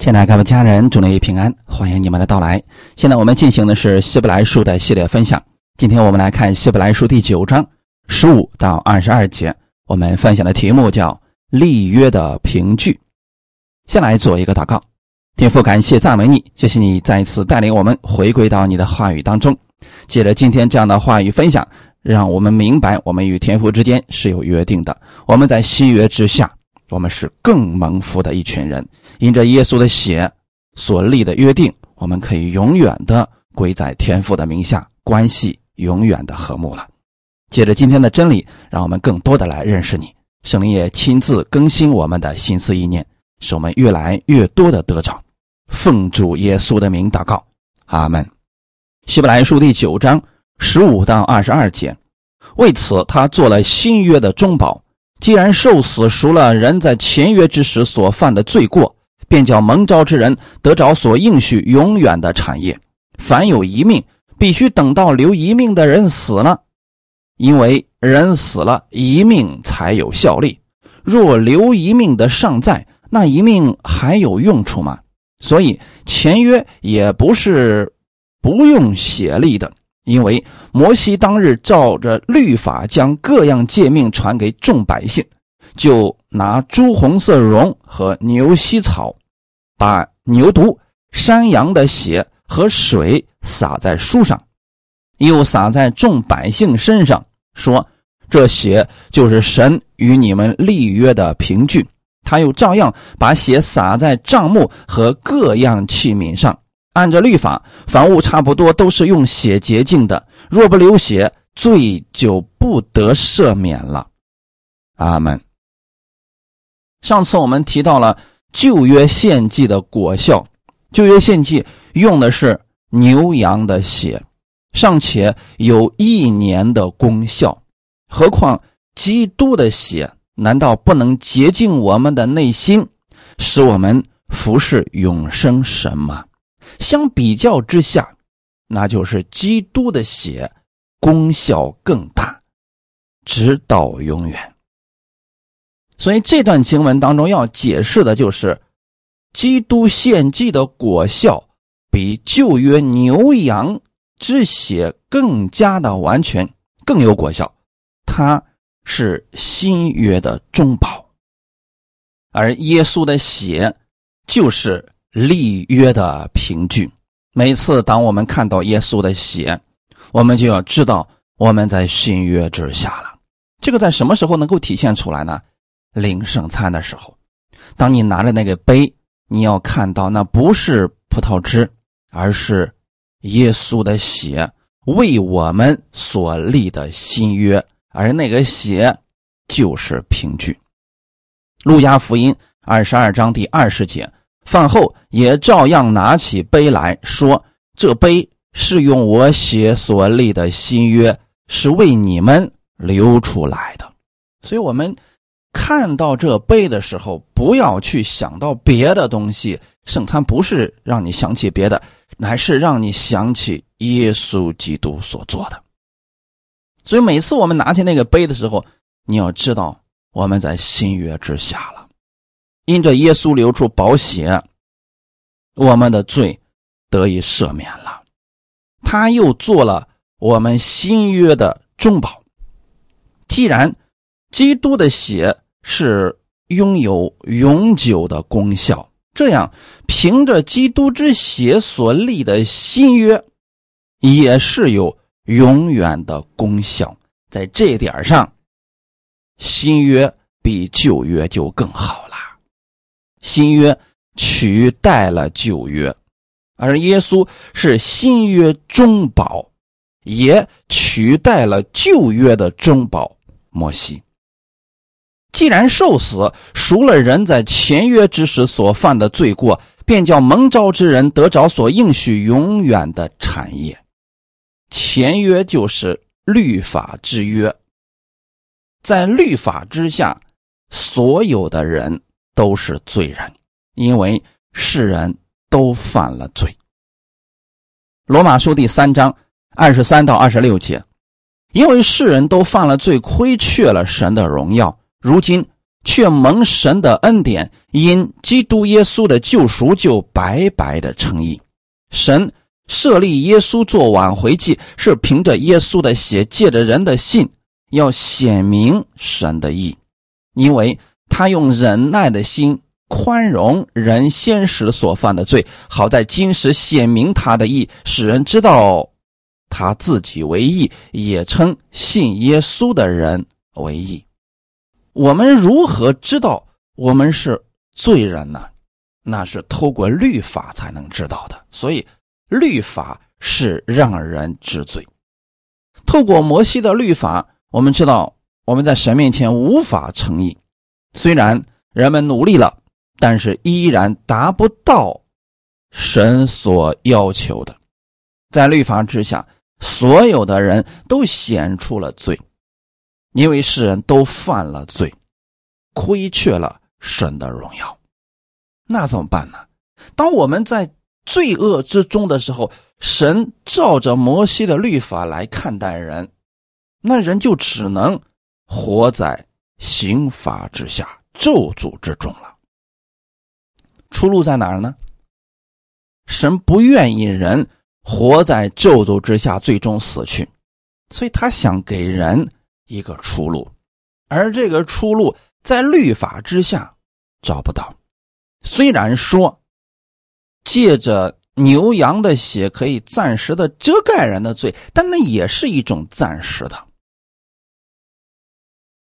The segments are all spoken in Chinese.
亲爱的各位家人，祝您平安，欢迎你们的到来。现在我们进行的是希伯来书的系列分享。今天我们来看希伯来书第九章十五到二十二节。我们分享的题目叫“立约的凭据”。先来做一个祷告，天父，感谢赞美你，谢谢你再一次带领我们回归到你的话语当中。借着今天这样的话语分享，让我们明白我们与天父之间是有约定的。我们在新约之下，我们是更蒙福的一群人。因着耶稣的血所立的约定，我们可以永远的归在天父的名下，关系永远的和睦了。借着今天的真理，让我们更多的来认识你。圣灵也亲自更新我们的心思意念，使我们越来越多的得着。奉主耶稣的名祷告，阿门。希伯来书第九章十五到二十二节，为此他做了新约的中保，既然受死赎了人在签约之时所犯的罪过。便叫蒙召之人得着所应许永远的产业。凡有一命，必须等到留一命的人死了，因为人死了，一命才有效力。若留一命的尚在，那一命还有用处吗？所以签约也不是不用血力的，因为摩西当日照着律法将各样诫命传给众百姓，就拿朱红色绒和牛膝草。把牛犊、山羊的血和水洒在书上，又洒在众百姓身上，说：“这血就是神与你们立约的凭据。”他又照样把血洒在帐幕和各样器皿上。按照律法，房屋差不多都是用血洁净的。若不流血，罪就不得赦免了。阿门。上次我们提到了。旧约献祭的果效，旧约献祭用的是牛羊的血，尚且有一年的功效，何况基督的血？难道不能洁净我们的内心，使我们服侍永生神吗？相比较之下，那就是基督的血功效更大，直到永远。所以这段经文当中要解释的就是，基督献祭的果效比旧约牛羊之血更加的完全，更有果效。它是新约的中保，而耶稣的血就是立约的凭据。每次当我们看到耶稣的血，我们就要知道我们在新约之下了。这个在什么时候能够体现出来呢？领圣餐的时候，当你拿着那个杯，你要看到那不是葡萄汁，而是耶稣的血为我们所立的新约，而那个血就是凭据。路加福音二十二章第二十节，饭后也照样拿起杯来说：“这杯是用我血所立的新约，是为你们流出来的。”所以，我们。看到这杯的时候，不要去想到别的东西。圣餐不是让你想起别的，乃是让你想起耶稣基督所做的。所以每次我们拿起那个杯的时候，你要知道我们在新约之下了。因着耶稣流出宝血，我们的罪得以赦免了。他又做了我们新约的中保。既然基督的血是拥有永久的功效，这样凭着基督之血所立的新约，也是有永远的功效。在这点上，新约比旧约就更好了。新约取代了旧约，而耶稣是新约中保，也取代了旧约的中保摩西。既然受死赎了人在前约之时所犯的罪过，便叫蒙召之人得着所应许永远的产业。前约就是律法之约，在律法之下，所有的人都是罪人，因为世人都犯了罪。罗马书第三章二十三到二十六节，因为世人都犯了罪，亏缺了神的荣耀。如今却蒙神的恩典，因基督耶稣的救赎，就白白的称义。神设立耶稣做挽回祭，是凭着耶稣的血，借着人的信，要显明神的义，因为他用忍耐的心宽容人先时所犯的罪，好在今时显明他的义，使人知道他自己为义，也称信耶稣的人为义。我们如何知道我们是罪人呢？那是透过律法才能知道的。所以，律法是让人知罪。透过摩西的律法，我们知道我们在神面前无法成义。虽然人们努力了，但是依然达不到神所要求的。在律法之下，所有的人都显出了罪。因为世人都犯了罪，亏缺了神的荣耀，那怎么办呢？当我们在罪恶之中的时候，神照着摩西的律法来看待人，那人就只能活在刑罚之下、咒诅之中了。出路在哪儿呢？神不愿意人活在咒诅之下，最终死去，所以他想给人。一个出路，而这个出路在律法之下找不到。虽然说借着牛羊的血可以暂时的遮盖人的罪，但那也是一种暂时的。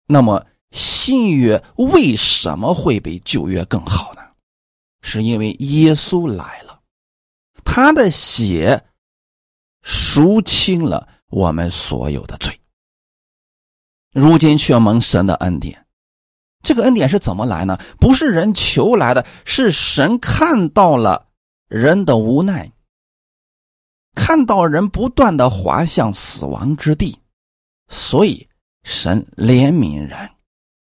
那么新约为什么会比旧约更好呢？是因为耶稣来了，他的血赎清了我们所有的罪。如今却蒙神的恩典，这个恩典是怎么来呢？不是人求来的，是神看到了人的无奈，看到人不断的滑向死亡之地，所以神怜悯人，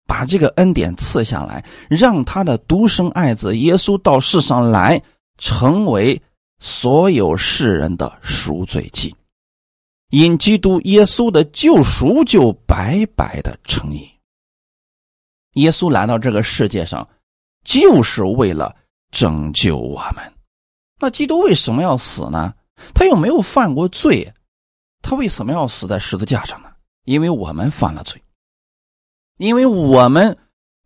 把这个恩典赐下来，让他的独生爱子耶稣到世上来，成为所有世人的赎罪祭。因基督耶稣的救赎，就白白的成义。耶稣来到这个世界上，就是为了拯救我们。那基督为什么要死呢？他又没有犯过罪，他为什么要死在十字架上呢？因为我们犯了罪，因为我们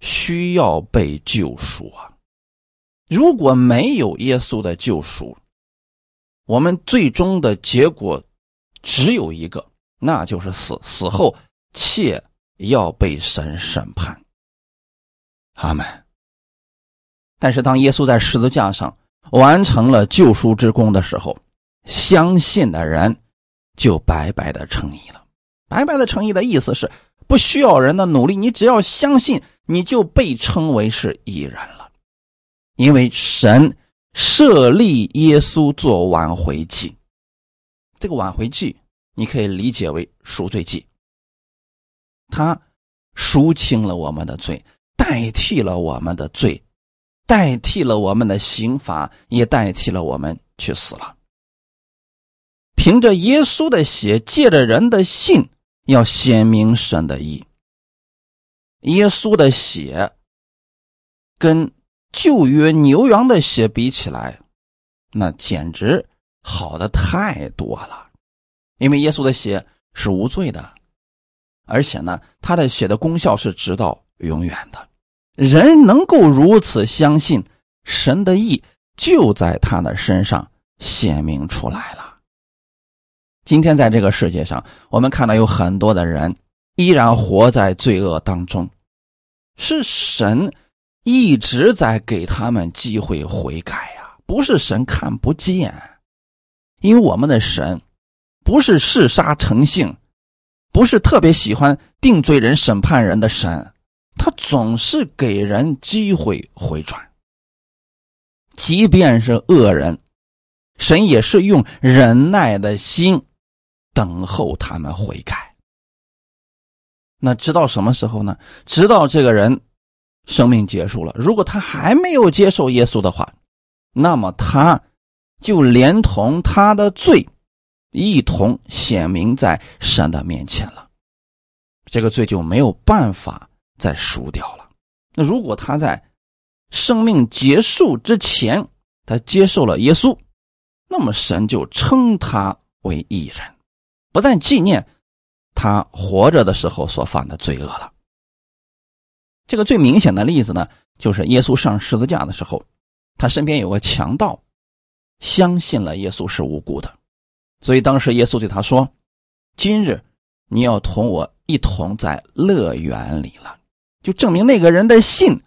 需要被救赎啊！如果没有耶稣的救赎，我们最终的结果。只有一个，那就是死。死后，切要被神审判。阿门。但是，当耶稣在十字架上完成了救赎之功的时候，相信的人就白白的成义了。白白的成义的意思是，不需要人的努力，你只要相信，你就被称为是义人了。因为神设立耶稣做挽回祭。这个挽回祭，你可以理解为赎罪祭。他赎清了我们的罪，代替了我们的罪，代替了我们的刑罚，也代替了我们去死了。凭着耶稣的血，借着人的信，要显明神的意。耶稣的血跟旧约牛羊的血比起来，那简直。好的太多了，因为耶稣的血是无罪的，而且呢，他的血的功效是直到永远的。人能够如此相信神的意，就在他的身上显明出来了。今天在这个世界上，我们看到有很多的人依然活在罪恶当中，是神一直在给他们机会悔改呀，不是神看不见。因为我们的神不是嗜杀成性，不是特别喜欢定罪人、审判人的神，他总是给人机会回转。即便是恶人，神也是用忍耐的心等候他们悔改。那直到什么时候呢？直到这个人生命结束了，如果他还没有接受耶稣的话，那么他。就连同他的罪，一同显明在神的面前了，这个罪就没有办法再赎掉了。那如果他在生命结束之前，他接受了耶稣，那么神就称他为义人，不再纪念他活着的时候所犯的罪恶了。这个最明显的例子呢，就是耶稣上十字架的时候，他身边有个强盗，相信了耶稣是无辜的，所以当时耶稣对他说：“今日你要同我一同在乐园里了。”就证明那个人的信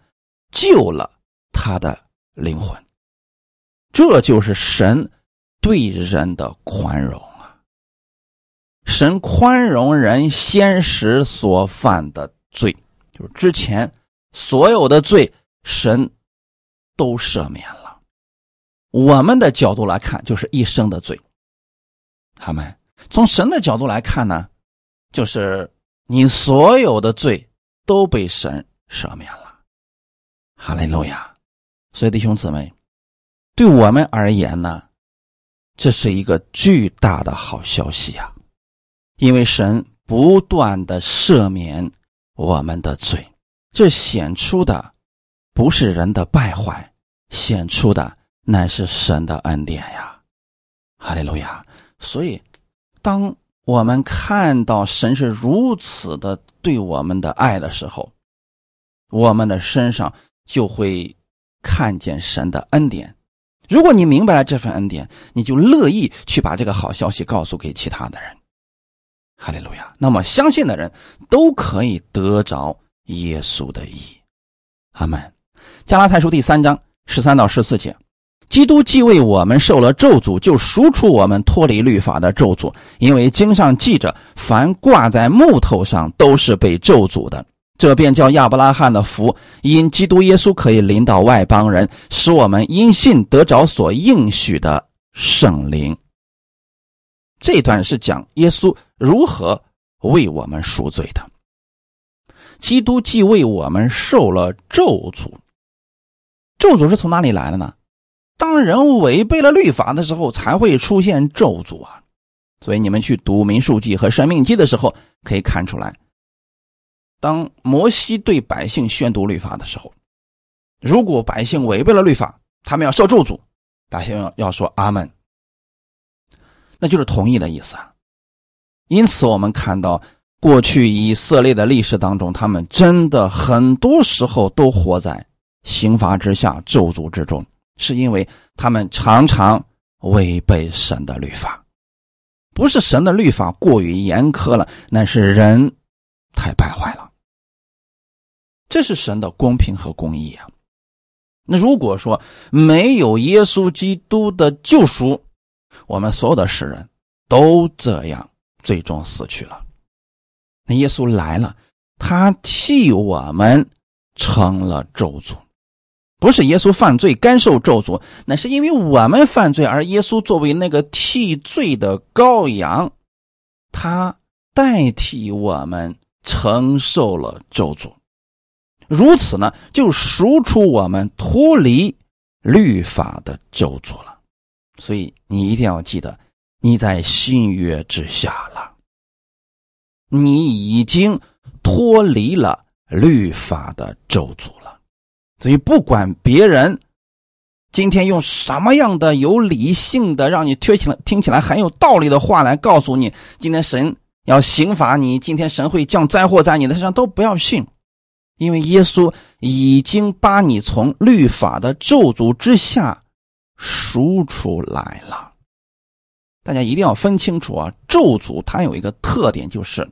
救了他的灵魂。这就是神对人的宽容！神宽容人先时所犯的罪，就是之前所有的罪，神都赦免了。我们的角度来看，就是一生的罪。他们从神的角度来看呢，就是你所有的罪都被神赦免了。哈利路亚！所以弟兄姊妹。对我们而言呢，这是一个巨大的好消息啊！因为神不断的赦免我们的罪，这显出的不是人的败坏，显出的乃是神的恩典呀！哈利路亚！所以，当我们看到神是如此的对我们的爱的时候，我们的身上就会看见神的恩典。如果你明白了这份恩典，你就乐意去把这个好消息告诉给其他的人。哈利路亚！那么相信的人都可以得着耶稣的义。阿门。加拉太书第三章十三到十四节：基督既为我们受了咒诅，就赎出我们脱离律法的咒诅，因为经上记着，凡挂在木头上都是被咒诅的。这便叫亚伯拉罕的福，因基督耶稣可以临到外邦人，使我们因信得着所应许的圣灵。这段是讲耶稣如何为我们赎罪的。基督既为我们受了咒诅，咒诅是从哪里来的呢？当人违背了律法的时候，才会出现咒诅啊。所以你们去读民数记和生命记的时候，可以看出来。当摩西对百姓宣读律法的时候，如果百姓违背了律法，他们要受咒诅，百姓要要说阿门，那就是同意的意思啊。因此，我们看到过去以色列的历史当中，他们真的很多时候都活在刑罚之下、咒诅之中，是因为他们常常违背神的律法，不是神的律法过于严苛了，那是人太败坏了。这是神的公平和公义啊！那如果说没有耶稣基督的救赎，我们所有的世人都这样最终死去了。那耶稣来了，他替我们成了咒诅，不是耶稣犯罪甘受咒诅，那是因为我们犯罪，而耶稣作为那个替罪的羔羊，他代替我们承受了咒诅。如此呢，就赎出我们脱离律法的咒诅了。所以你一定要记得，你在新约之下了，你已经脱离了律法的咒诅了。所以不管别人今天用什么样的有理性的，让你听起来听起来很有道理的话来告诉你，今天神要刑罚你，今天神会降灾祸在你的身上，都不要信。因为耶稣已经把你从律法的咒诅之下赎出来了，大家一定要分清楚啊！咒诅它有一个特点，就是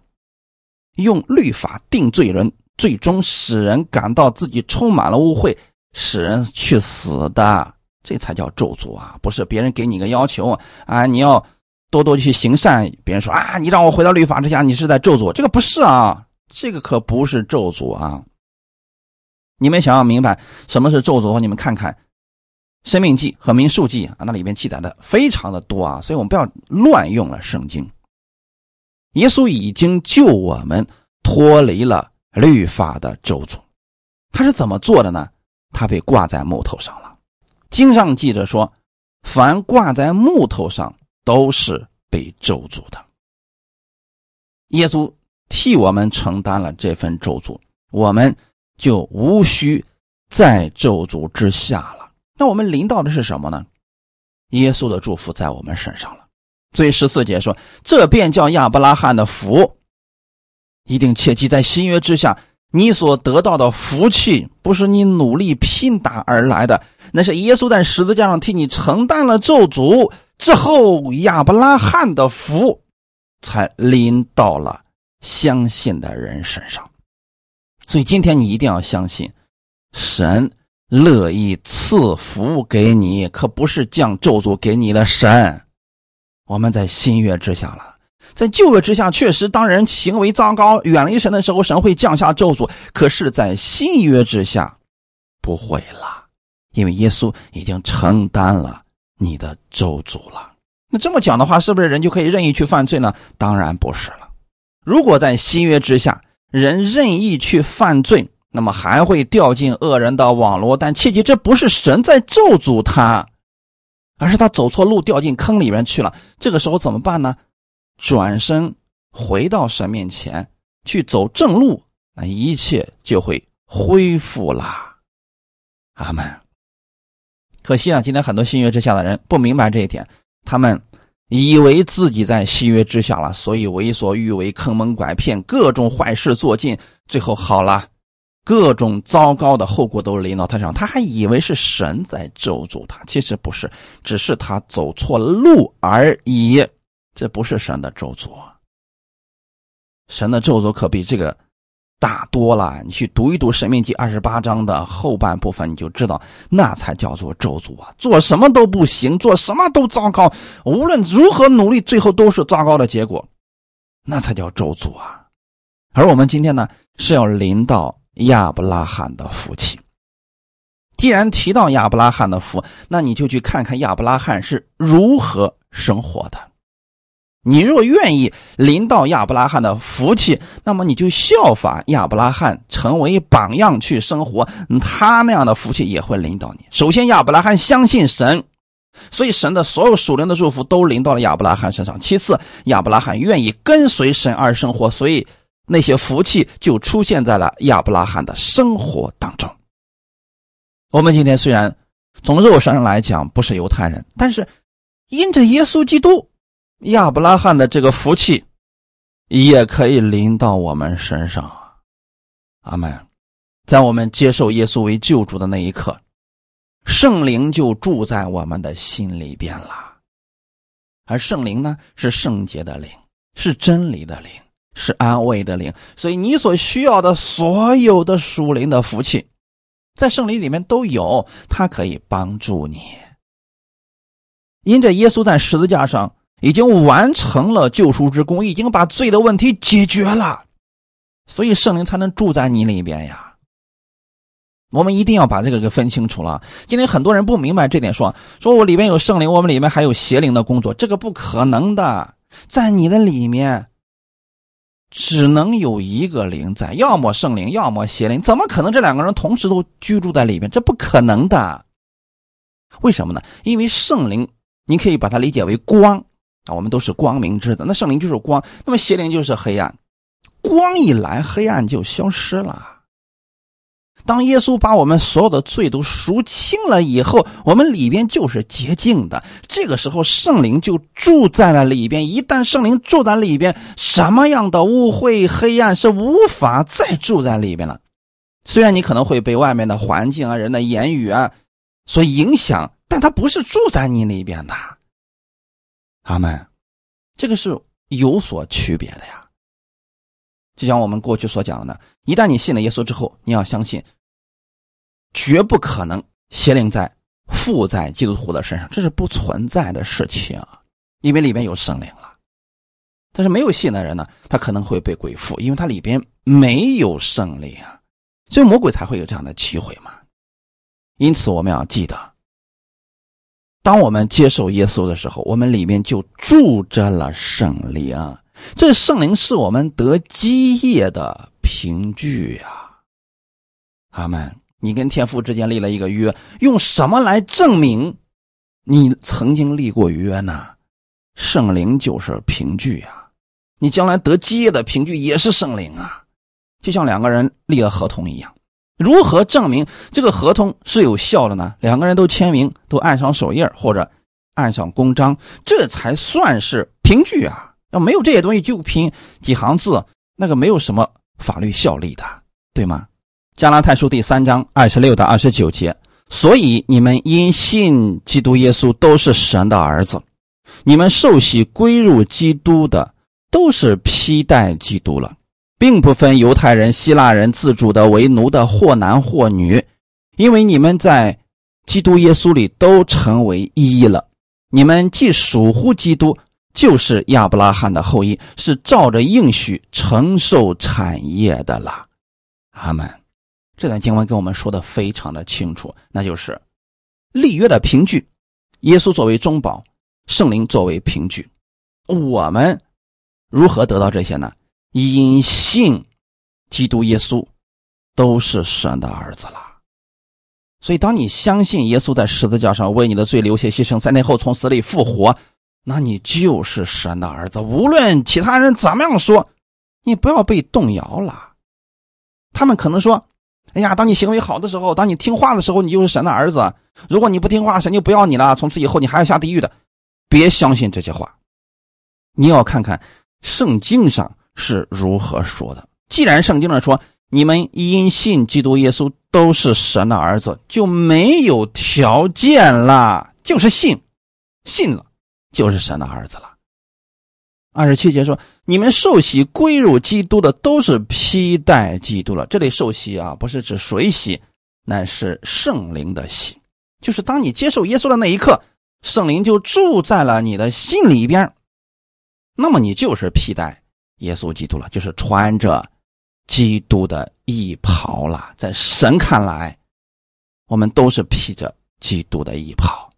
用律法定罪人，最终使人感到自己充满了污秽，使人去死的，这才叫咒诅啊！不是别人给你个要求啊，你要多多去行善，别人说啊，你让我回到律法之下，你是在咒诅，这个不是啊，这个可不是咒诅啊！你们想要明白什么是咒诅的话，你们看看《生命记》和《民数记》啊，那里面记载的非常的多啊，所以我们不要乱用了圣经。耶稣已经救我们脱离了律法的咒诅，他是怎么做的呢？他被挂在木头上了。经上记着说，凡挂在木头上都是被咒诅的。耶稣替我们承担了这份咒诅，我们。就无需在咒诅之下了。那我们临到的是什么呢？耶稣的祝福在我们身上了。所以十四节说：“这便叫亚伯拉罕的福。”一定切记，在新约之下，你所得到的福气不是你努力拼打而来的，那是耶稣在十字架上替你承担了咒诅之后，亚伯拉罕的福才临到了相信的人身上。所以今天你一定要相信，神乐意赐福给你，可不是降咒诅给你的神。我们在新约之下了。在旧约之下，确实当人行为糟糕、远离神的时候，神会降下咒诅；可是，在新约之下，不会了，因为耶稣已经承担了你的咒诅了。那这么讲的话，是不是人就可以任意去犯罪呢？当然不是了。如果在新约之下，人任意去犯罪，那么还会掉进恶人的网络。但切记，这不是神在咒诅他，而是他走错路，掉进坑里面去了。这个时候怎么办呢？转身回到神面前去走正路，那一切就会恢复啦。阿门。可惜啊，今天很多新约之下的人不明白这一点，他们以为自己在新约之下了，所以为所欲为、坑蒙拐骗、各种坏事做尽，最后好了，各种糟糕的后果都临到他身上，他还以为是神在咒诅他，其实不是，只是他走错路而已。这不是神的咒诅，神的咒诅可比这个大多了。你去读一读《神命记》二十八章的后半部分，你就知道那才叫做咒诅啊！做什么都不行，做什么都糟糕，无论如何努力，最后都是糟糕的结果，那才叫咒诅啊！而我们今天呢，是要临到亚伯拉罕的福气。既然提到亚伯拉罕的福，那你就去看看亚伯拉罕是如何生活的。你若愿意临到亚伯拉罕的福气，那么你就效法亚伯拉罕，成为榜样去生活，他那样的福气也会临到你。首先，亚伯拉罕相信神，所以神的所有属灵的祝福都临到了亚伯拉罕身上。其次，亚伯拉罕愿意跟随神而生活，所以那些福气就出现在了亚伯拉罕的生活当中。我们今天虽然从肉身上来讲不是犹太人，但是因着耶稣基督。亚伯拉罕的这个福气，也可以临到我们身上啊。阿门。在我们接受耶稣为救主的那一刻，圣灵就住在我们的心里边了。而圣灵呢，是圣洁的灵，是真理的灵，是安慰的灵。所以你所需要的所有的属灵的福气，在圣灵里面都有，它可以帮助你。因着耶稣在十字架上。已经完成了救赎之功，已经把罪的问题解决了，所以圣灵才能住在你里边呀。我们一定要把这个给分清楚了。今天很多人不明白这点，说说我里面有圣灵，我们里面还有邪灵的工作，这个不可能的。在你的里面，只能有一个灵在，要么圣灵，要么邪灵，怎么可能这两个人同时都居住在里面？这不可能的。为什么呢？因为圣灵，你可以把它理解为光。啊，我们都是光明之的，那圣灵就是光，那么邪灵就是黑暗。光一来，黑暗就消失了。当耶稣把我们所有的罪都赎清了以后，我们里边就是洁净的。这个时候，圣灵就住在了里边。一旦圣灵住在里边，什么样的污秽、黑暗是无法再住在里边了。虽然你可能会被外面的环境啊、人的言语啊所影响，但他不是住在你里边的。阿门，这个是有所区别的呀。就像我们过去所讲的，呢，一旦你信了耶稣之后，你要相信，绝不可能邪灵在附在基督徒的身上，这是不存在的事情，因为里面有圣灵了。但是没有信的人呢，他可能会被鬼附，因为他里边没有圣灵啊，所以魔鬼才会有这样的机会嘛。因此，我们要记得。当我们接受耶稣的时候，我们里面就住着了圣灵。这圣灵是我们得基业的凭据呀。阿门。你跟天父之间立了一个约，用什么来证明你曾经立过约呢？圣灵就是凭据呀。你将来得基业的凭据也是圣灵啊。就像两个人立了合同一样，如何证明这个合同是有效的呢？两个人都签名，都按上手印或者按上公章，这才算是凭据啊！要没有这些东西，就凭几行字，那个没有什么法律效力的，对吗？加拉太书第三章二十六到二十九节，所以你们因信基督耶稣都是神的儿子，你们受洗归入基督的，都是披戴基督了。并不分犹太人、希腊人、自主的、为奴的，或男或女，因为你们在基督耶稣里都成为一了。你们既属乎基督，就是亚伯拉罕的后裔，是照着应许承受产业的了。阿门。这段经文跟我们说的非常的清楚，那就是立约的凭据，耶稣作为中保，圣灵作为凭据。我们如何得到这些呢？因信基督耶稣，都是神的儿子了。所以，当你相信耶稣在十字架上为你的罪流血牺牲，三天后从死里复活，那你就是神的儿子。无论其他人怎么样说，你不要被动摇了。他们可能说：“哎呀，当你行为好的时候，当你听话的时候，你就是神的儿子。如果你不听话，神就不要你了。从此以后，你还要下地狱的。”别相信这些话。你要看看圣经上。是如何说的？既然圣经上说你们因信基督耶稣都是神的儿子，就没有条件了，就是信，信了就是神的儿子了。二十七节说你们受洗归入基督的都是披戴基督了。这里受洗啊，不是指水洗，乃是圣灵的洗，就是当你接受耶稣的那一刻，圣灵就住在了你的心里边，那么你就是披戴。耶稣基督了，就是穿着基督的衣袍了。在神看来，我们都是披着基督的衣袍。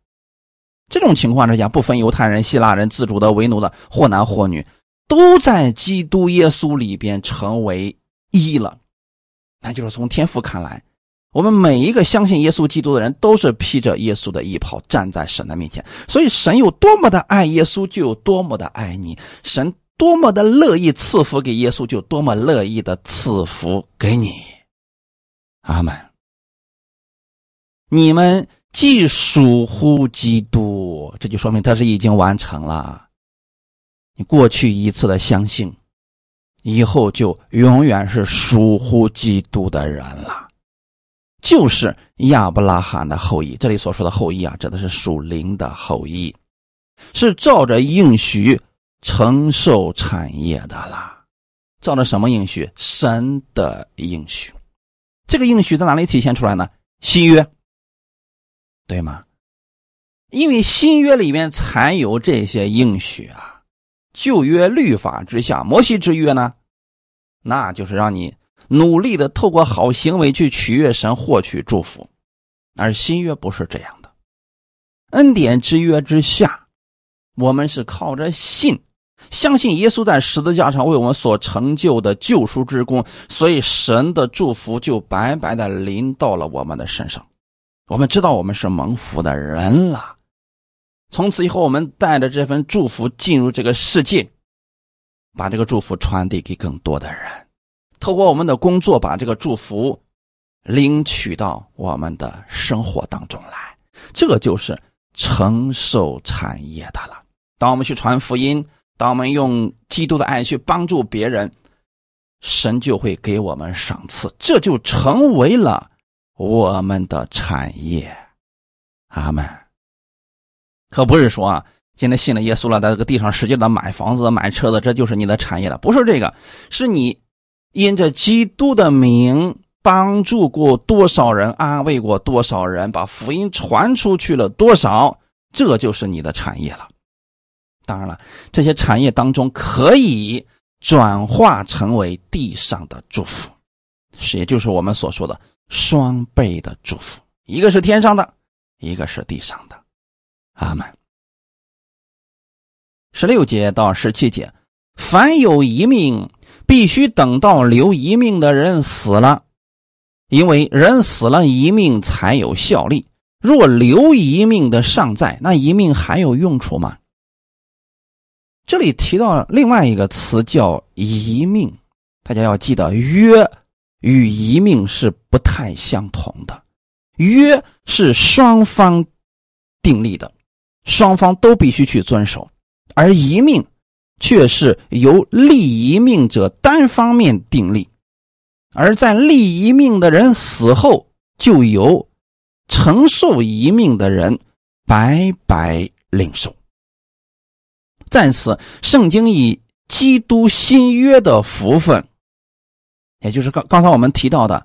这种情况之下，不分犹太人、希腊人、自主的、为奴的，或男或女，都在基督耶稣里边成为一了。那就是从天父看来，我们每一个相信耶稣基督的人，都是披着耶稣的衣袍站在神的面前。所以，神有多么的爱耶稣，就有多么的爱你。神。多么的乐意赐福给耶稣，就多么乐意的赐福给你。阿门。你们既属乎基督，这就说明他是已经完成了。你过去一次的相信，以后就永远是属乎基督的人了，就是亚伯拉罕的后裔。这里所说的后裔啊，指的是属灵的后裔，是照着应许。承受产业的啦，照着什么应许？神的应许。这个应许在哪里体现出来呢？新约，对吗？因为新约里面才有这些应许啊。旧约律法之下，摩西之约呢，那就是让你努力的透过好行为去取悦神，获取祝福。而新约不是这样的，恩典之约之下，我们是靠着信。相信耶稣在十字架上为我们所成就的救赎之功，所以神的祝福就白白的临到了我们的身上。我们知道我们是蒙福的人了。从此以后，我们带着这份祝福进入这个世界，把这个祝福传递给更多的人。透过我们的工作，把这个祝福领取到我们的生活当中来。这就是承受产业的了。当我们去传福音。当我们用基督的爱去帮助别人，神就会给我们赏赐，这就成为了我们的产业。阿门。可不是说啊，今天信了耶稣了，在这个地上使劲的买房子、买车子，这就是你的产业了？不是这个，是你因着基督的名帮助过多少人，安慰过多少人，把福音传出去了多少，这就是你的产业了。当然了，这些产业当中可以转化成为地上的祝福，是也就是我们所说的双倍的祝福，一个是天上的，一个是地上的。阿门。十六节到十七节，凡有一命，必须等到留一命的人死了，因为人死了，一命才有效力。若留一命的尚在，那一命还有用处吗？这里提到另外一个词叫“遗命”，大家要记得“约”，与遗命是不太相同的。约是双方订立的，双方都必须去遵守；而遗命却是由立遗命者单方面订立，而在立遗命的人死后，就由承受遗命的人白白领受。在此，圣经以基督新约的福分，也就是刚刚才我们提到的。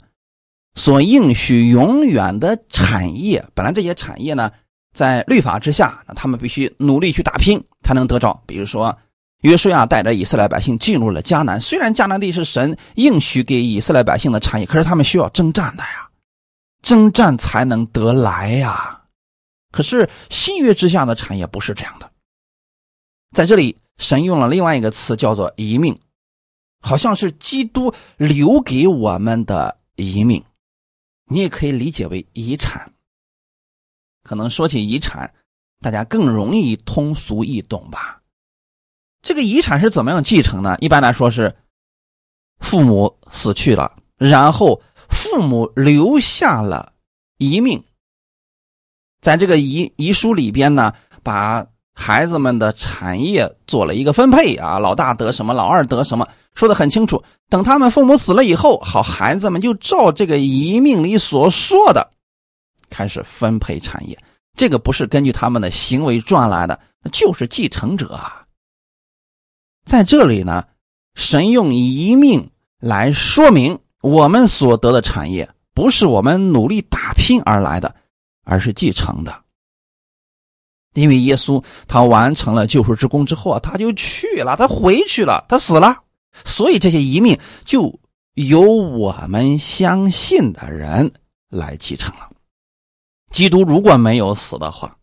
所应许永远的产业，本来这些产业呢，在律法之下，那他们必须努力去打拼才能得着。比如说，约书亚带着以色列百姓进入了迦南，虽然迦南地是神应许给以色列百姓的产业，可是他们需要征战的呀，征战才能得来呀。可是新约之下的产业不是这样的，在这里，神用了另外一个词，叫做遗命，好像是基督留给我们的遗命。你也可以理解为遗产。可能说起遗产，大家更容易通俗易懂吧？这个遗产是怎么样继承呢？一般来说是父母死去了，然后父母留下了遗命，在这个遗遗书里边呢，把。孩子们的产业做了一个分配啊，老大得什么，老二得什么，说的很清楚。等他们父母死了以后，好，孩子们就照这个遗命里所说的开始分配产业。这个不是根据他们的行为赚来的，就是继承者啊。在这里呢，神用遗命来说明我们所得的产业不是我们努力打拼而来的，而是继承的。因为耶稣他完成了救赎之功之后啊，他就去了，他回去了，他死了，所以这些遗命就由我们相信的人来继承了。基督如果没有死的话，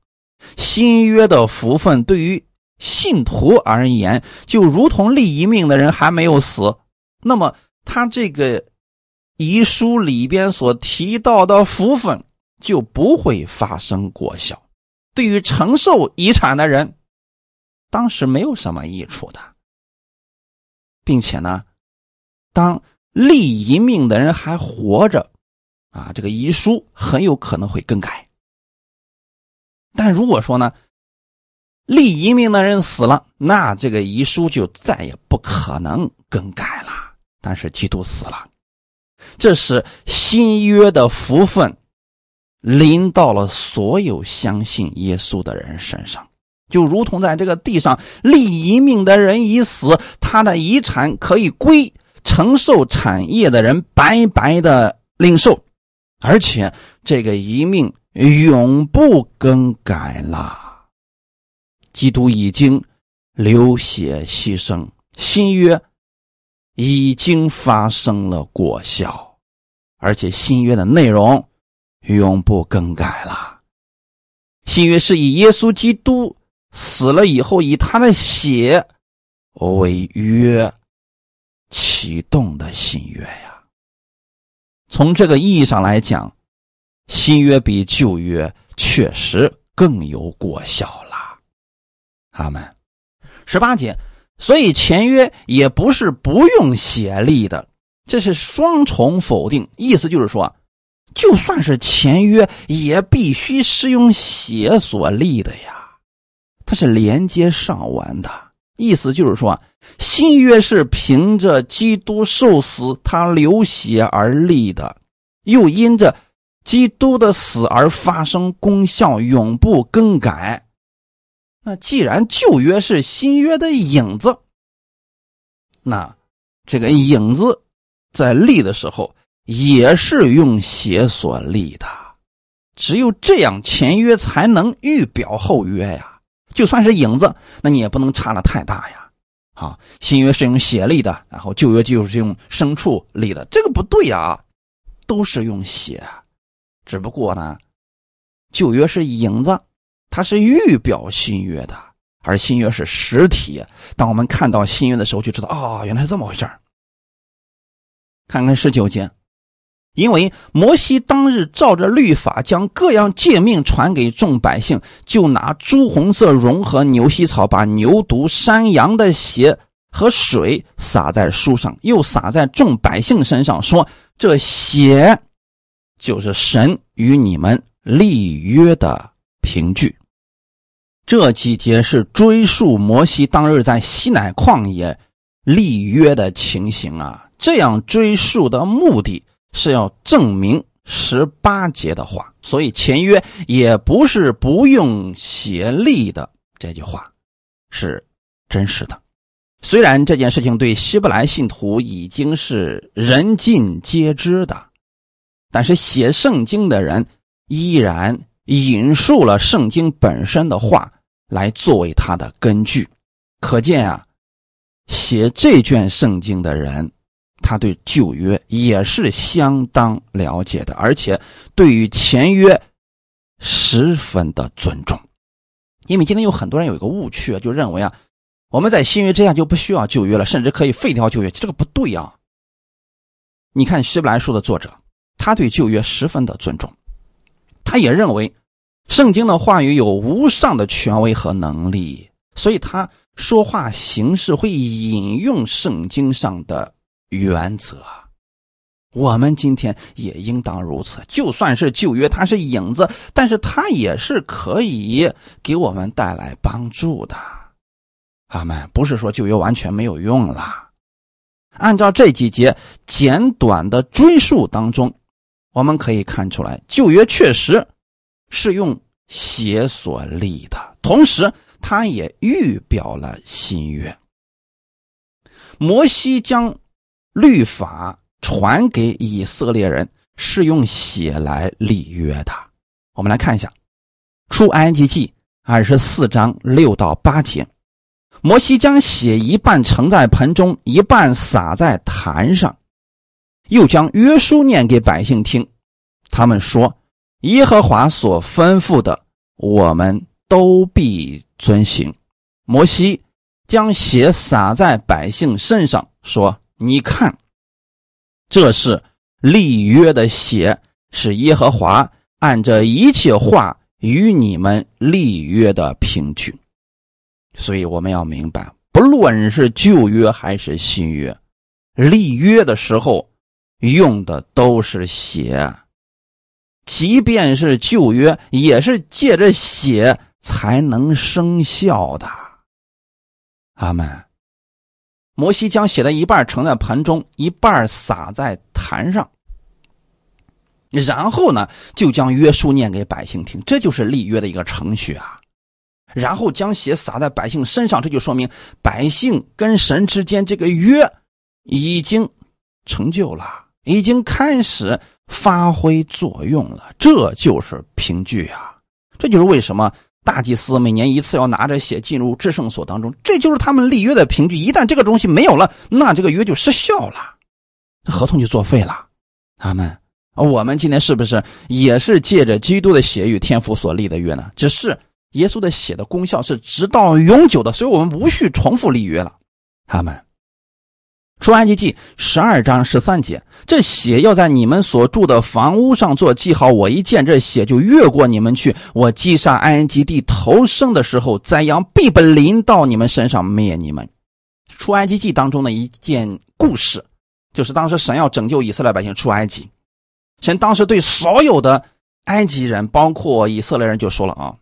新约的福分对于信徒而言，就如同立遗命的人还没有死，那么他这个遗书里边所提到的福分就不会发生果效。对于承受遗产的人，当时没有什么益处的，并且呢，当立遗命的人还活着，啊，这个遗书很有可能会更改。但如果说呢，立遗命的人死了，那这个遗书就再也不可能更改了。但是基督死了，这是新约的福分。临到了所有相信耶稣的人身上，就如同在这个地上立遗命的人已死，他的遗产可以归承受产业的人白白的领受，而且这个遗命永不更改了。基督已经流血牺牲，新约已经发生了果效，而且新约的内容。永不更改了。新约是以耶稣基督死了以后，以他的血为约启动的新约呀。从这个意义上来讲，新约比旧约确实更有果效了。阿门。十八节，所以前约也不是不用血立的，这是双重否定，意思就是说。就算是签约，也必须是用血所立的呀，它是连接上完的。意思就是说，新约是凭着基督受死，他流血而立的，又因着基督的死而发生功效，永不更改。那既然旧约是新约的影子，那这个影子在立的时候。也是用血所立的，只有这样前约才能预表后约呀。就算是影子，那你也不能差的太大呀。啊，新约是用血立的，然后旧约就是用牲畜立的，这个不对啊，都是用血，只不过呢，旧约是影子，它是预表新约的，而新约是实体。当我们看到新约的时候，就知道啊，原来是这么回事看看十九节。因为摩西当日照着律法将各样诫命传给众百姓，就拿朱红色绒和牛膝草，把牛犊、山羊的血和水洒在书上，又洒在众百姓身上，说：“这血就是神与你们立约的凭据。这几节是追溯摩西当日在西乃旷野立约的情形啊。这样追溯的目的是要证明十八节的话，所以前约也不是不用写立的。这句话是真实的。虽然这件事情对希伯来信徒已经是人尽皆知的，但是写圣经的人依然引述了圣经本身的话来作为他的根据。可见啊，写这卷圣经的人，他对旧约也是相当了解的，而且对于前约十分的尊重。因为今天有很多人有一个误区，就认为啊。我们在新约之下就不需要旧约了，甚至可以废掉旧约，这个不对啊！你看希伯来书的作者，他对旧约十分的尊重，他也认为圣经的话语有无上的权威和能力，所以他说话形式会引用圣经上的原则。我们今天也应当如此，就算是旧约，它是影子，但是它也是可以给我们带来帮助的。阿们不是说旧约完全没有用了。按照这几节简短的追溯当中，我们可以看出来，旧约确实是用血所立的，同时它也预表了新约。摩西将律法传给以色列人，是用血来立约的。我们来看一下《出埃及记》二十四章六到八节。摩西将血一半盛在盆中，一半洒在坛上，又将约书念给百姓听。他们说：“耶和华所吩咐的，我们都必遵行。”摩西将血洒在百姓身上，说：“你看，这是立约的血，是耶和华按着一切话与你们立约的凭据。”所以我们要明白，不论是旧约还是新约，立约的时候用的都是血，即便是旧约，也是借着血才能生效的。阿门。摩西将血的一半盛在盆中，一半撒在坛上，然后呢，就将约书念给百姓听，这就是立约的一个程序啊。然后将血洒在百姓身上，这就说明百姓跟神之间这个约已经成就了，已经开始发挥作用了。这就是凭据啊！这就是为什么大祭司每年一次要拿着血进入至圣所当中，这就是他们立约的凭据。一旦这个东西没有了，那这个约就失效了，合同就作废了。他们，我们今天是不是也是借着基督的血与天父所立的约呢？只是。耶稣的血的功效是直到永久的，所以我们无需重复立约了。他们出埃及记十二章十三节，这血要在你们所住的房屋上做记号。我一见这血，就越过你们去。我击杀埃及地头生的时候，灾殃必不临到你们身上，灭你们。出埃及记当中的一件故事，就是当时神要拯救以色列百姓出埃及，神当时对所有的埃及人，包括以色列人，就说了啊。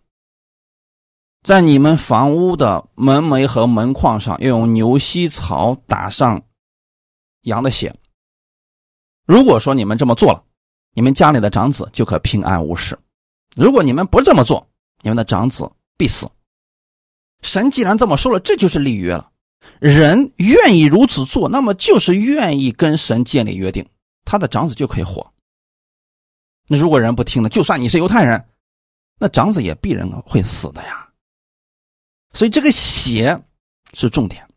在你们房屋的门楣和门框上，要用牛膝草打上羊的血。如果说你们这么做了，你们家里的长子就可平安无事；如果你们不这么做，你们的长子必死。神既然这么说了，这就是立约了。人愿意如此做，那么就是愿意跟神建立约定，他的长子就可以活。那如果人不听呢？就算你是犹太人，那长子也必然会死的呀。所以这个血是重点，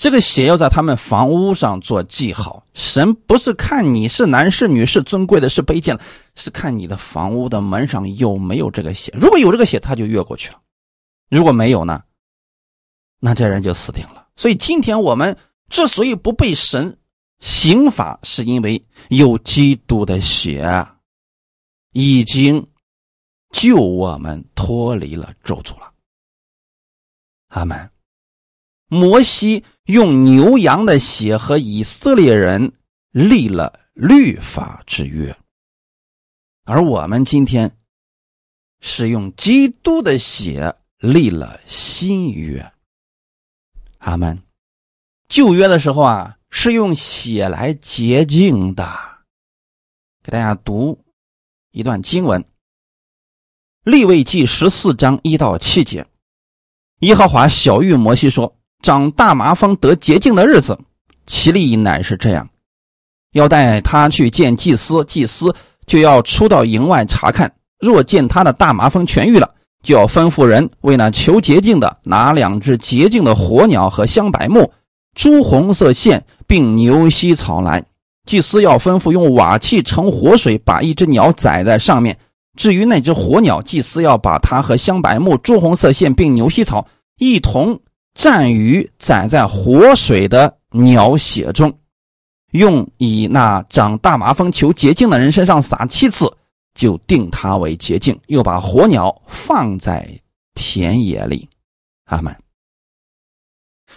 这个血要在他们房屋上做记号。神不是看你是男是女是尊贵的是卑贱的，是看你的房屋的门上有没有这个血。如果有这个血，他就越过去了；如果没有呢，那这人就死定了。所以今天我们之所以不被神刑罚，是因为有基督的血已经救我们脱离了咒诅了。阿门。摩西用牛羊的血和以色列人立了律法之约，而我们今天是用基督的血立了新约。阿门。旧约的时候啊，是用血来洁净的。给大家读一段经文，《立位记》十四章一到七节。耶和华小谕摩西说：“长大麻风得洁净的日子，其例乃是这样：要带他去见祭司，祭司就要出到营外查看。若见他的大麻风痊愈了，就要吩咐人为那求洁净的拿两只洁净的火鸟和香柏木、朱红色线，并牛膝草来。祭司要吩咐用瓦器盛活水，把一只鸟载在上面。”至于那只火鸟，祭司要把它和香柏木、朱红色线并牛膝草一同蘸于载在活水的鸟血中，用以那长大麻风求洁净的人身上撒七次，就定他为洁净。又把火鸟放在田野里。阿门。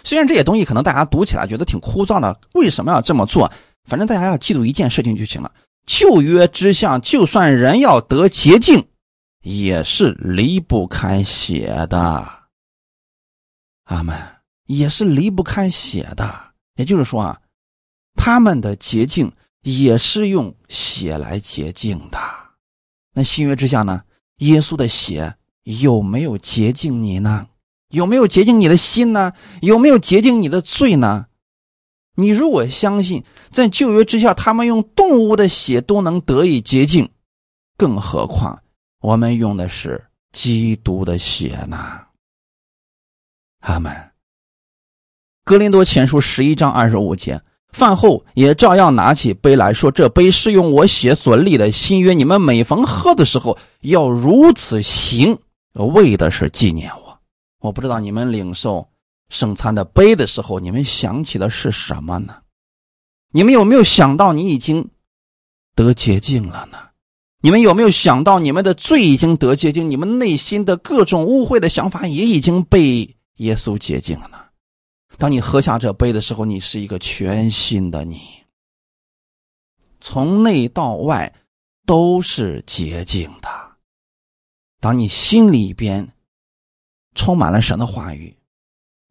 虽然这些东西可能大家读起来觉得挺枯燥的，为什么要这么做？反正大家要记住一件事情就行了。旧约之下，就算人要得洁净，也是离不开血的。阿门，也是离不开血的。也就是说啊，他们的洁净也是用血来洁净的。那新约之下呢？耶稣的血有没有洁净你呢？有没有洁净你的心呢？有没有洁净你的罪呢？你如果相信在旧约之下，他们用动物的血都能得以洁净，更何况我们用的是基督的血呢？阿门。格林多前书十一章二十五节，饭后也照样拿起杯来说：“这杯是用我血所立的新约，你们每逢喝的时候要如此行，为的是纪念我。”我不知道你们领受。圣餐的杯的时候，你们想起的是什么呢？你们有没有想到你已经得洁净了呢？你们有没有想到你们的罪已经得洁净，你们内心的各种污秽的想法也已经被耶稣洁净了呢？当你喝下这杯的时候，你是一个全新的你，从内到外都是洁净的。当你心里边充满了神的话语。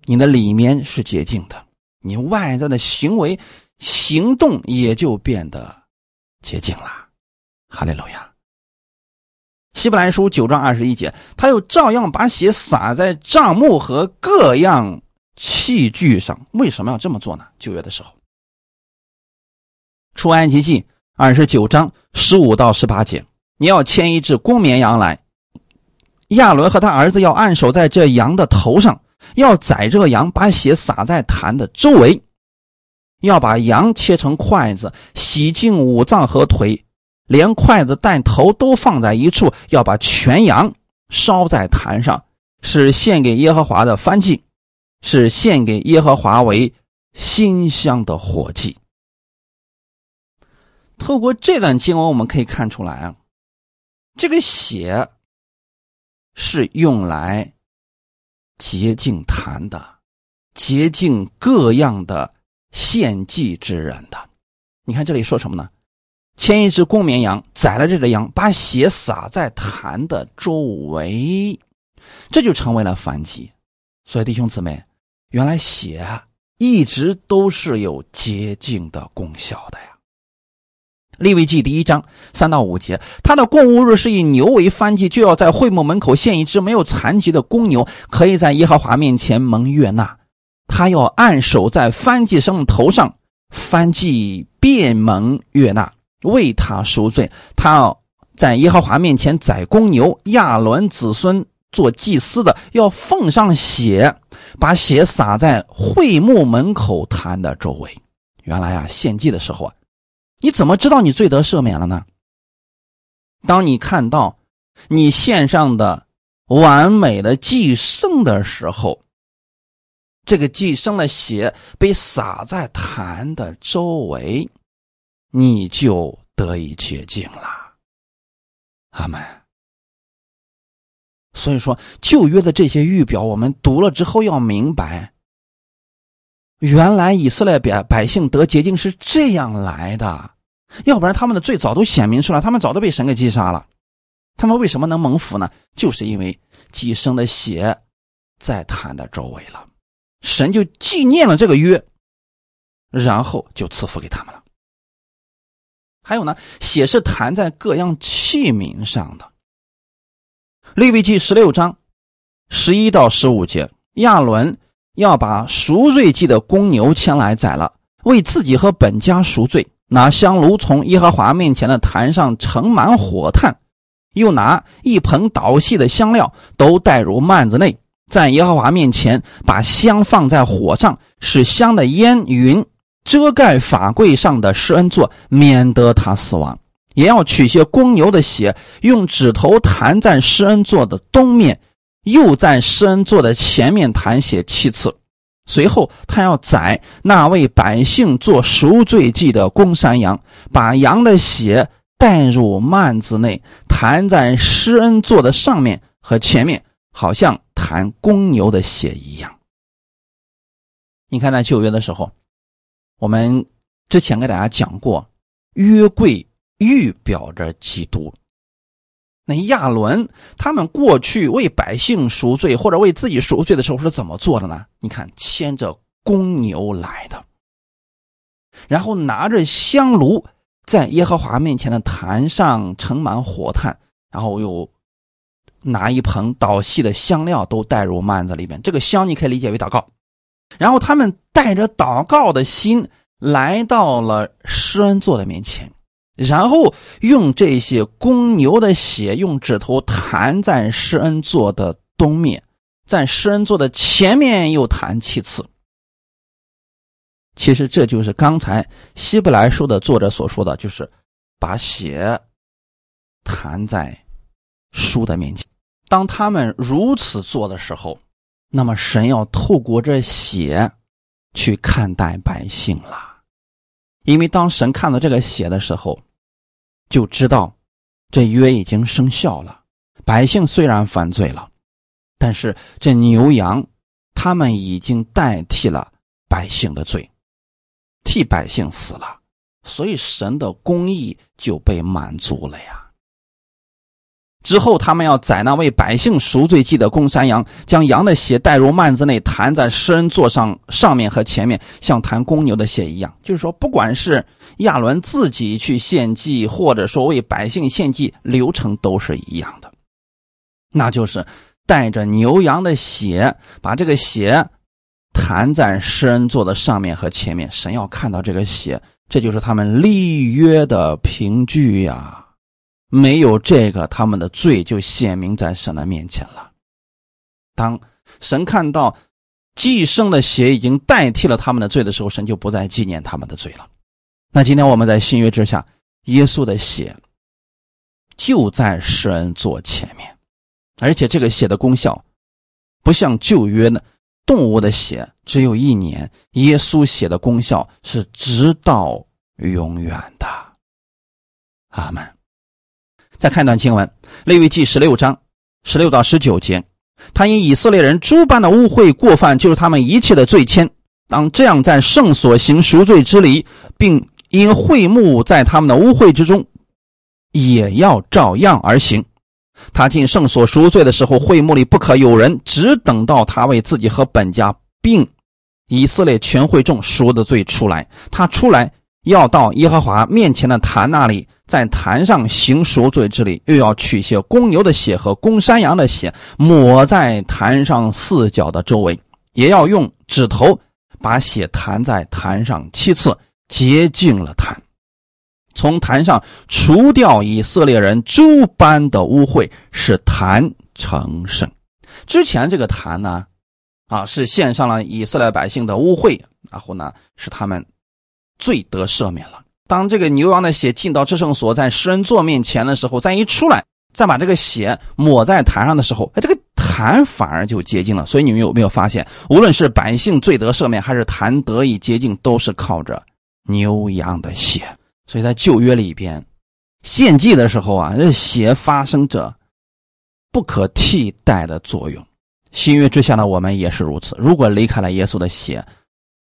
你的里面是洁净的，你外在的行为、行动也就变得洁净了。哈利路亚。希伯来书九章二十一节，他又照样把血洒在帐幕和各样器具上。为什么要这么做呢？九月的时候，出埃及记二十九章十五到十八节，你要牵一只公绵羊来，亚伦和他儿子要按手在这羊的头上。要宰这个羊，把血洒在坛的周围；要把羊切成筷子，洗净五脏和腿，连筷子带头都放在一处。要把全羊烧在坛上，是献给耶和华的燔祭，是献给耶和华为馨香的火祭。透过这段经文，我们可以看出来啊，这个血是用来。洁净坛的，洁净各样的献祭之人的。你看这里说什么呢？牵一只公绵羊，宰了这只羊，把血洒在坛的周围，这就成为了燔祭。所以弟兄姊妹，原来血一直都是有洁净的功效的呀。利未记第一章三到五节，他的供物日是以牛为燔祭，就要在会幕门口献一只没有残疾的公牛，可以在耶和华面前蒙悦纳。他要按手在燔祭生头上，燔祭便蒙悦纳，为他赎罪。他要在耶和华面前宰公牛，亚伦子孙做祭司的要奉上血，把血洒在会幕门口坛的周围。原来啊，献祭的时候啊。你怎么知道你罪得赦免了呢？当你看到你献上的完美的寄生的时候，这个寄生的血被洒在坛的周围，你就得以洁净了。阿门。所以说，旧约的这些预表，我们读了之后要明白，原来以色列百百姓得洁净是这样来的，要不然他们的罪早都显明出来，他们早都被神给击杀了。他们为什么能蒙福呢？就是因为寄生的血在坛的周围了，神就纪念了这个约，然后就赐福给他们了。还有呢，血是弹在各样器皿上的。利未记十六章十一到十五节，亚伦要把赎罪祭的公牛牵来宰了，为自己和本家赎罪。拿香炉从耶和华面前的坛上盛满火炭，又拿一盆捣细的香料，都带入幔子内，在耶和华面前把香放在火上，使香的烟云。遮盖法柜上的施恩座，免得他死亡；也要取些公牛的血，用指头弹在施恩座的东面，又在施恩座的前面弹血七次。随后，他要宰那位百姓做赎罪祭的公山羊，把羊的血带入幔子内，弹在施恩座的上面和前面，好像弹公牛的血一样。你看，在旧约的时候。我们之前给大家讲过，约柜预表着基督。那亚伦他们过去为百姓赎罪或者为自己赎罪的时候是怎么做的呢？你看，牵着公牛来的，然后拿着香炉在耶和华面前的坛上盛满火炭，然后又拿一盆捣细的香料都带入幔子里边。这个香你可以理解为祷告。然后他们带着祷告的心来到了施恩座的面前，然后用这些公牛的血用指头弹在施恩座的东面，在施恩座的前面又弹七次。其实这就是刚才希伯来书的作者所说的，就是把血弹在书的面前。当他们如此做的时候。那么神要透过这血去看待百姓了，因为当神看到这个血的时候，就知道这约已经生效了。百姓虽然犯罪了，但是这牛羊他们已经代替了百姓的罪，替百姓死了，所以神的公义就被满足了呀。之后，他们要宰那为百姓赎罪祭的公山羊，将羊的血带入幔子内，弹在施恩座上上面和前面，像弹公牛的血一样。就是说，不管是亚伦自己去献祭，或者说为百姓献祭，流程都是一样的。那就是带着牛羊的血，把这个血弹在施恩座的上面和前面。神要看到这个血，这就是他们立约的凭据呀。没有这个，他们的罪就显明在神的面前了。当神看到寄生的血已经代替了他们的罪的时候，神就不再纪念他们的罪了。那今天我们在新约之下，耶稣的血就在施恩座前面，而且这个血的功效不像旧约呢，动物的血只有一年，耶稣血的功效是直到永远的。阿门。再看一段经文，《利未记》十六章十六到十九节，他因以色列人诸般的污秽过犯，就是他们一切的罪愆。当这样在圣所行赎罪之礼，并因会幕在他们的污秽之中，也要照样而行。他进圣所赎罪的时候，会幕里不可有人，只等到他为自己和本家，并以色列全会众赎的罪出来。他出来要到耶和华面前的坛那里。在坛上行赎罪之礼，又要取些公牛的血和公山羊的血，抹在坛上四角的周围，也要用指头把血弹在坛上七次，洁净了坛，从坛上除掉以色列人诸般的污秽，使坛成圣。之前这个坛呢，啊，是献上了以色列百姓的污秽，然后呢，使他们罪得赦免了。当这个牛羊的血进到至圣所，在施恩座面前的时候，再一出来，再把这个血抹在坛上的时候，哎，这个坛反而就洁净了。所以你们有没有发现，无论是百姓罪得赦免，还是坛得以洁净，都是靠着牛羊的血。所以在旧约里边，献祭的时候啊，这血发生着不可替代的作用。新约之下呢，我们也是如此。如果离开了耶稣的血，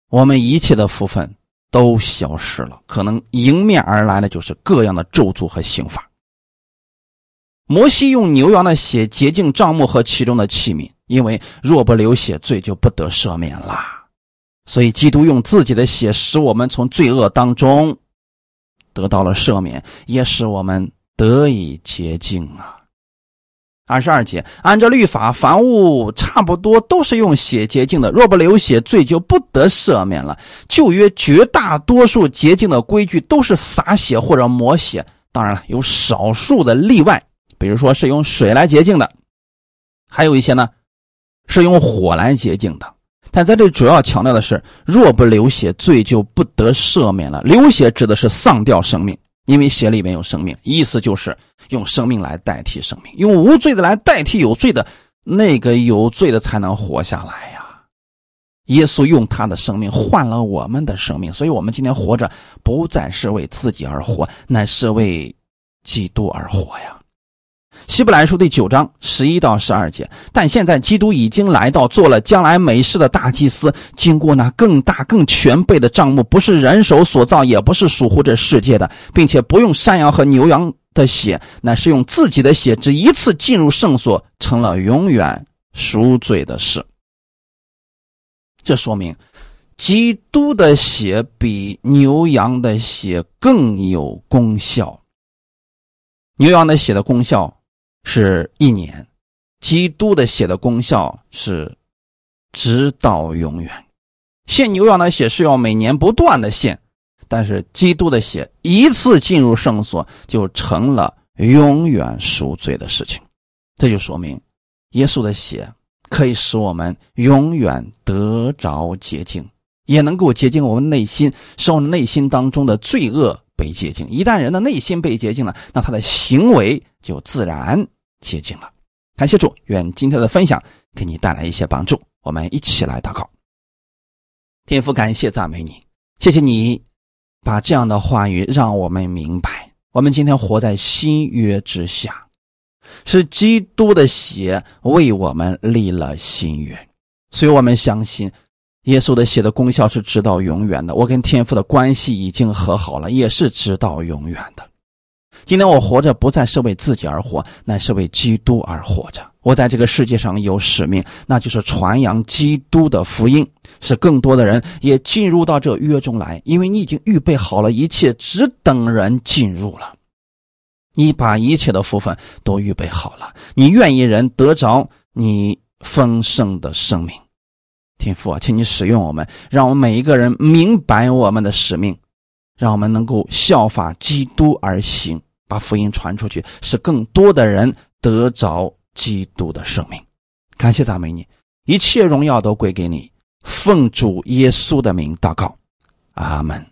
我们一切的福分都消失了，可能迎面而来的就是各样的咒诅和刑罚。摩西用牛羊的血洁净帐幕和其中的器皿，因为若不流血，罪就不得赦免啦。所以，基督用自己的血使我们从罪恶当中得到了赦免，也使我们得以洁净啊。二十二节，按照律法，凡物差不多都是用血洁净的。若不流血，罪就不得赦免了。旧约绝大多数洁净的规矩都是洒血或者抹血，当然了，有少数的例外，比如说是用水来洁净的，还有一些呢是用火来洁净的。但在这主要强调的是，若不流血，罪就不得赦免了。流血指的是丧掉生命。因为血里面有生命，意思就是用生命来代替生命，用无罪的来代替有罪的，那个有罪的才能活下来呀。耶稣用他的生命换了我们的生命，所以我们今天活着不再是为自己而活，乃是为基督而活呀。希伯来书第九章十一到十二节，但现在基督已经来到，做了将来美事的大祭司，经过那更大更全备的账目，不是人手所造，也不是属乎这世界的，并且不用山羊和牛羊的血，乃是用自己的血，只一次进入圣所，成了永远赎罪的事。这说明，基督的血比牛羊的血更有功效。牛羊的血的功效。是一年，基督的血的功效是直到永远。献牛羊的血是要每年不断的献，但是基督的血一次进入圣所就成了永远赎罪的事情。这就说明，耶稣的血可以使我们永远得着洁净，也能够洁净我们内心，使我们内心当中的罪恶被洁净。一旦人的内心被洁净了，那他的行为就自然。接近了，感谢主，愿今天的分享给你带来一些帮助。我们一起来祷告。天父，感谢赞美你，谢谢你把这样的话语让我们明白。我们今天活在新约之下，是基督的血为我们立了新约，所以我们相信耶稣的血的功效是直到永远的。我跟天父的关系已经和好了，也是直到永远的。今天我活着不再是为自己而活，乃是为基督而活着。我在这个世界上有使命，那就是传扬基督的福音，使更多的人也进入到这约中来。因为你已经预备好了一切，只等人进入了。你把一切的福分都预备好了，你愿意人得着你丰盛的生命。天父啊，请你使用我们，让我们每一个人明白我们的使命，让我们能够效法基督而行。把福音传出去，使更多的人得着基督的生命。感谢赞美你，一切荣耀都归给你。奉主耶稣的名祷告，阿门。